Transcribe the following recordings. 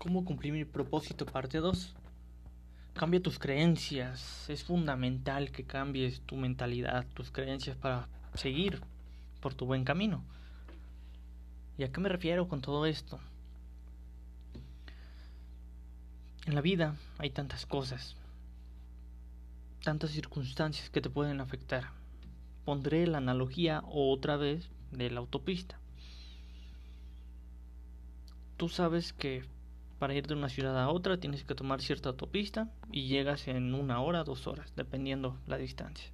cómo cumplir mi propósito parte 2. Cambia tus creencias. Es fundamental que cambies tu mentalidad, tus creencias para seguir por tu buen camino. ¿Y a qué me refiero con todo esto? En la vida hay tantas cosas, tantas circunstancias que te pueden afectar. Pondré la analogía otra vez de la autopista. Tú sabes que para ir de una ciudad a otra tienes que tomar cierta autopista y llegas en una hora, dos horas, dependiendo la distancia.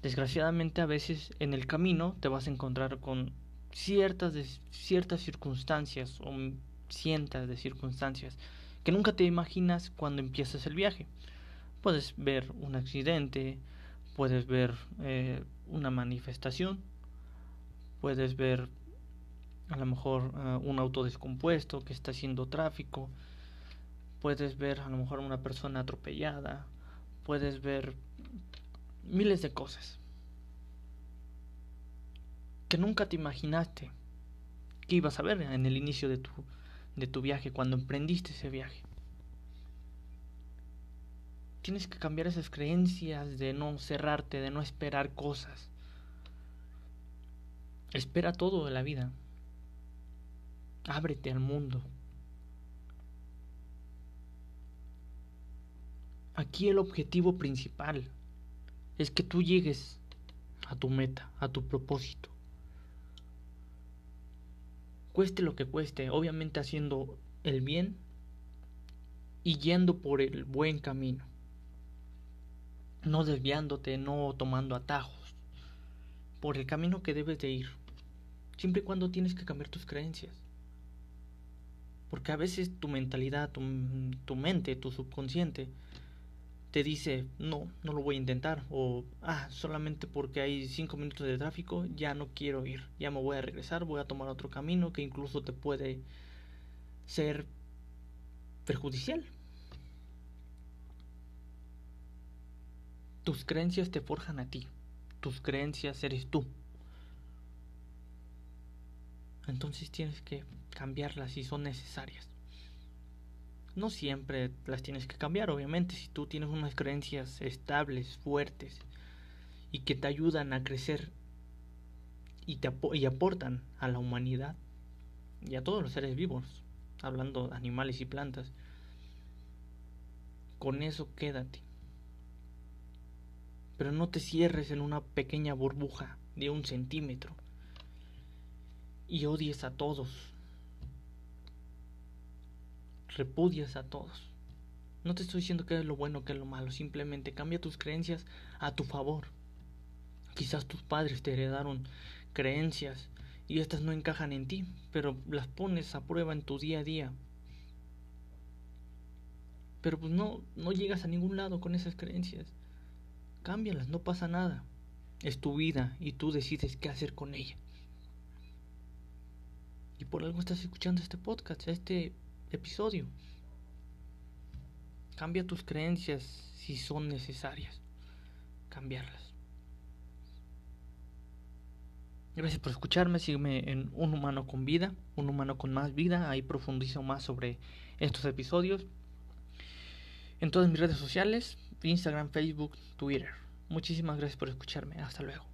Desgraciadamente a veces en el camino te vas a encontrar con ciertas, ciertas circunstancias o cientos de circunstancias que nunca te imaginas cuando empiezas el viaje. Puedes ver un accidente, puedes ver eh, una manifestación, puedes ver a lo mejor uh, un auto descompuesto que está haciendo tráfico, puedes ver a lo mejor una persona atropellada, puedes ver miles de cosas que nunca te imaginaste que ibas a ver en el inicio de tu, de tu viaje, cuando emprendiste ese viaje. Tienes que cambiar esas creencias de no cerrarte, de no esperar cosas. Espera todo de la vida. Ábrete al mundo. Aquí el objetivo principal es que tú llegues a tu meta, a tu propósito. Cueste lo que cueste, obviamente haciendo el bien y yendo por el buen camino. No desviándote, no tomando atajos. Por el camino que debes de ir. Siempre y cuando tienes que cambiar tus creencias. Porque a veces tu mentalidad, tu, mente, tu subconsciente, te dice, no, no lo voy a intentar. O, ah, solamente porque hay cinco minutos de tráfico, ya no quiero ir. Ya me voy a regresar, voy a tomar otro camino que incluso te puede ser perjudicial. Tus creencias te forjan a ti. Tus creencias eres tú. Entonces tienes que cambiarlas si son necesarias. No siempre las tienes que cambiar, obviamente, si tú tienes unas creencias estables, fuertes y que te ayudan a crecer y, te y aportan a la humanidad y a todos los seres vivos, hablando de animales y plantas, con eso quédate. Pero no te cierres en una pequeña burbuja de un centímetro y odies a todos. Repudias a todos. No te estoy diciendo que es lo bueno que es lo malo, simplemente cambia tus creencias a tu favor. Quizás tus padres te heredaron creencias y estas no encajan en ti, pero las pones a prueba en tu día a día. Pero pues no, no llegas a ningún lado con esas creencias. Cámbialas, no pasa nada. Es tu vida y tú decides qué hacer con ella. Y por algo estás escuchando este podcast, este episodio. Cambia tus creencias si son necesarias. Cambiarlas. Gracias por escucharme. Sígueme en Un Humano con Vida, Un Humano con Más Vida. Ahí profundizo más sobre estos episodios. En todas mis redes sociales, Instagram, Facebook, Twitter. Muchísimas gracias por escucharme. Hasta luego.